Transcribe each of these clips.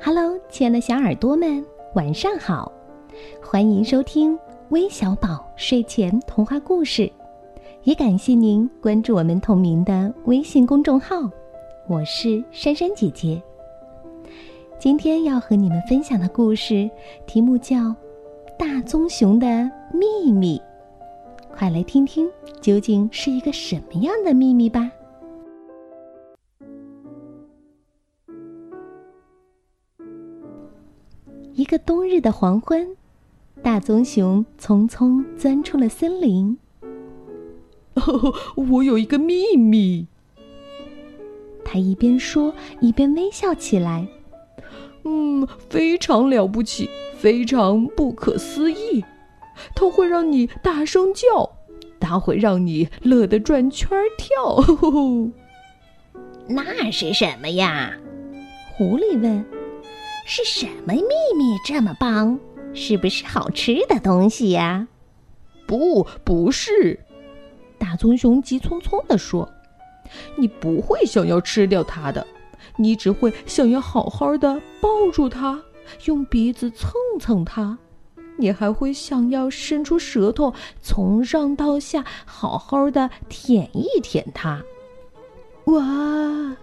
Hello，亲爱的小耳朵们，晚上好！欢迎收听微小宝睡前童话故事，也感谢您关注我们同名的微信公众号。我是珊珊姐姐。今天要和你们分享的故事题目叫《大棕熊的秘密》，快来听听究竟是一个什么样的秘密吧。一个冬日的黄昏，大棕熊匆匆钻出了森林。哦，我有一个秘密。他一边说，一边微笑起来。嗯，非常了不起，非常不可思议。它会让你大声叫，它会让你乐得转圈跳。那是什么呀？狐狸问。是什么秘密这么棒？是不是好吃的东西呀？不，不是。大棕熊急匆匆地说：“你不会想要吃掉它的，你只会想要好好的抱住它，用鼻子蹭蹭它，你还会想要伸出舌头，从上到下好好的舔一舔它。”哇！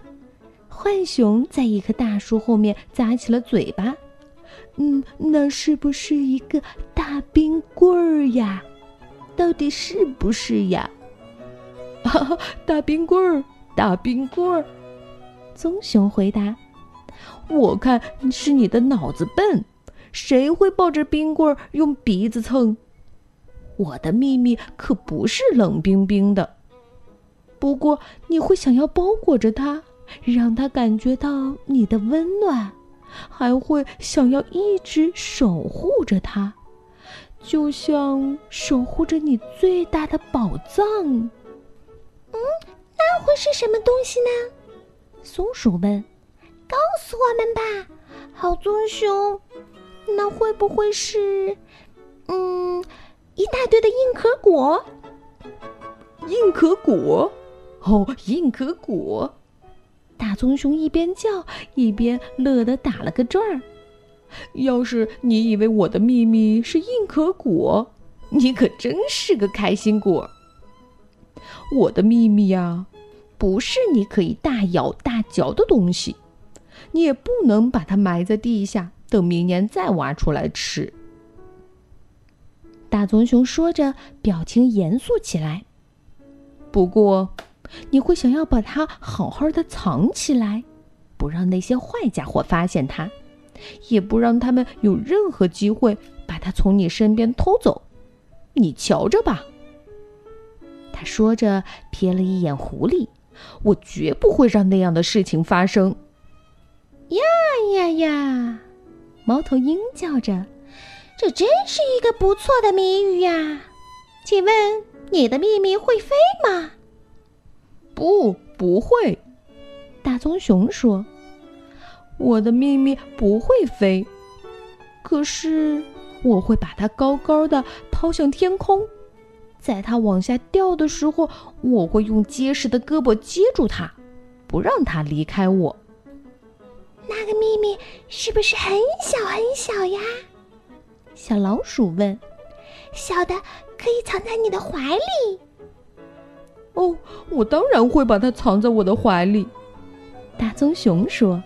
浣熊在一棵大树后面咂起了嘴巴，嗯，那是不是一个大冰棍儿呀？到底是不是呀？哈哈，大冰棍儿，大冰棍儿。棕熊回答：“我看是你的脑子笨，谁会抱着冰棍儿用鼻子蹭？我的秘密可不是冷冰冰的，不过你会想要包裹着它。”让他感觉到你的温暖，还会想要一直守护着他，就像守护着你最大的宝藏。嗯，那会是什么东西呢？松鼠问。告诉我们吧，好棕熊。那会不会是，嗯，一大堆的硬壳果？硬壳果？哦，硬壳果。大棕熊一边叫一边乐得打了个转儿。要是你以为我的秘密是硬壳果，你可真是个开心果。我的秘密呀，不是你可以大咬大嚼的东西，你也不能把它埋在地下，等明年再挖出来吃。大棕熊说着，表情严肃起来。不过。你会想要把它好好的藏起来，不让那些坏家伙发现它，也不让他们有任何机会把它从你身边偷走。你瞧着吧。他说着，瞥了一眼狐狸。我绝不会让那样的事情发生。呀呀呀！猫头鹰叫着：“这真是一个不错的谜语呀！请问你的秘密会飞吗？”不，不会。大棕熊说：“我的秘密不会飞，可是我会把它高高的抛向天空，在它往下掉的时候，我会用结实的胳膊接住它，不让它离开我。”那个秘密是不是很小很小呀？小老鼠问。“小的可以藏在你的怀里。”哦，我当然会把它藏在我的怀里。”大棕熊说。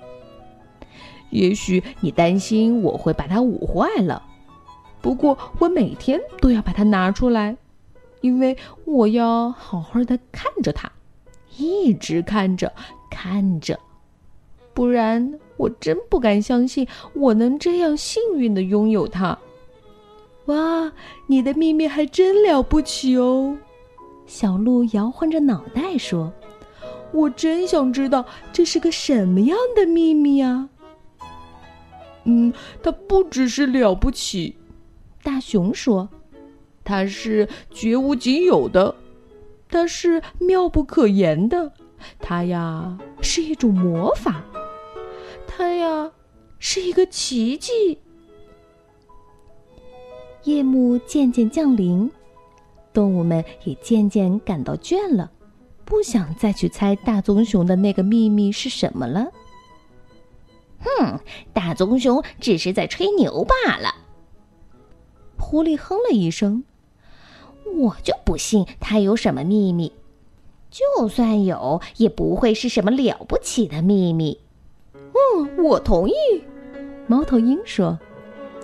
“也许你担心我会把它捂坏了，不过我每天都要把它拿出来，因为我要好好的看着它，一直看着看着，不然我真不敢相信我能这样幸运的拥有它。”哇，你的秘密还真了不起哦！小鹿摇晃着脑袋说：“我真想知道这是个什么样的秘密啊！”嗯，它不只是了不起，大熊说：“它是绝无仅有的，它是妙不可言的，它呀是一种魔法，它呀是一个奇迹。”夜幕渐渐降临。动物们也渐渐感到倦了，不想再去猜大棕熊的那个秘密是什么了。哼，大棕熊只是在吹牛罢了。狐狸哼了一声：“我就不信他有什么秘密，就算有，也不会是什么了不起的秘密。”嗯，我同意。猫头鹰说：“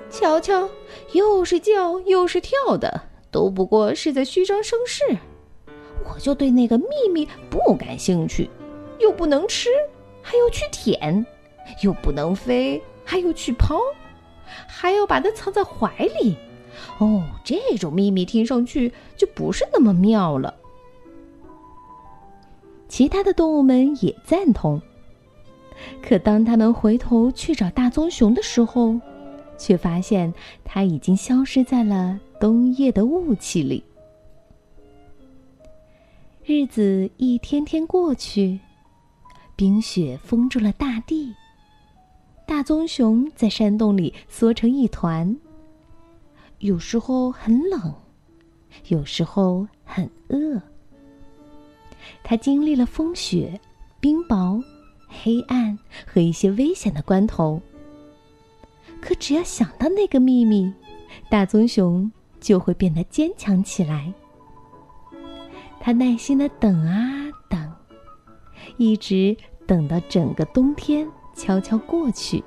瞧瞧，又是叫又是跳的，都不过是在虚张声势。我就对那个秘密不感兴趣，又不能吃，还要去舔；又不能飞，还要去抛，还要把它藏在怀里。哦，这种秘密听上去就不是那么妙了。”其他的动物们也赞同。可当他们回头去找大棕熊的时候，却发现它已经消失在了冬夜的雾气里。日子一天天过去，冰雪封住了大地。大棕熊在山洞里缩成一团，有时候很冷，有时候很饿。它经历了风雪、冰雹。黑暗和一些危险的关头，可只要想到那个秘密，大棕熊就会变得坚强起来。他耐心的等啊等，一直等到整个冬天悄悄过去。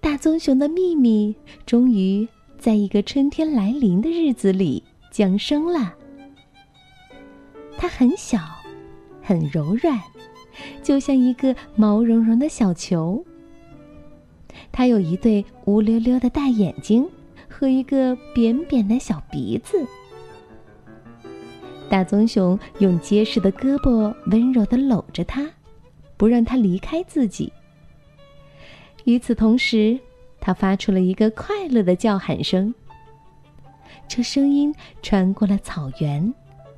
大棕熊的秘密终于在一个春天来临的日子里降生了。它很小。很柔软，就像一个毛茸茸的小球。它有一对乌溜溜的大眼睛和一个扁扁的小鼻子。大棕熊用结实的胳膊温柔的搂着它，不让它离开自己。与此同时，它发出了一个快乐的叫喊声。这声音穿过了草原，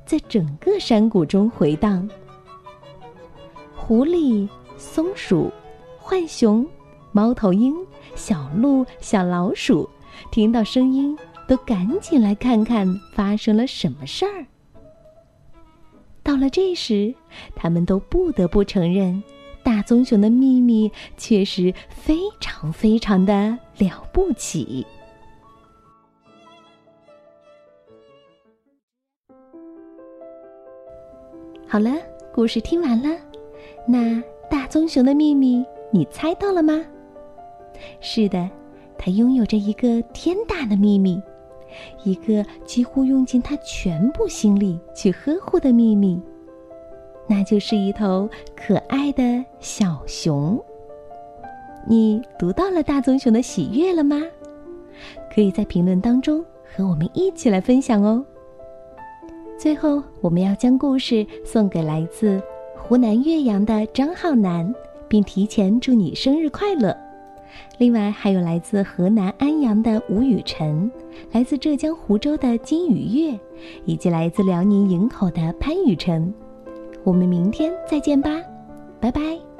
在整个山谷中回荡。狐狸、松鼠、浣熊、猫头鹰、小鹿、小老鼠，听到声音都赶紧来看看发生了什么事儿。到了这时，他们都不得不承认，大棕熊的秘密确实非常非常的了不起。好了，故事听完了。那大棕熊的秘密，你猜到了吗？是的，它拥有着一个天大的秘密，一个几乎用尽它全部心力去呵护的秘密，那就是一头可爱的小熊。你读到了大棕熊的喜悦了吗？可以在评论当中和我们一起来分享哦。最后，我们要将故事送给来自。湖南岳阳的张浩南，并提前祝你生日快乐。另外，还有来自河南安阳的吴雨辰，来自浙江湖州的金雨月，以及来自辽宁营口的潘雨辰。我们明天再见吧，拜拜。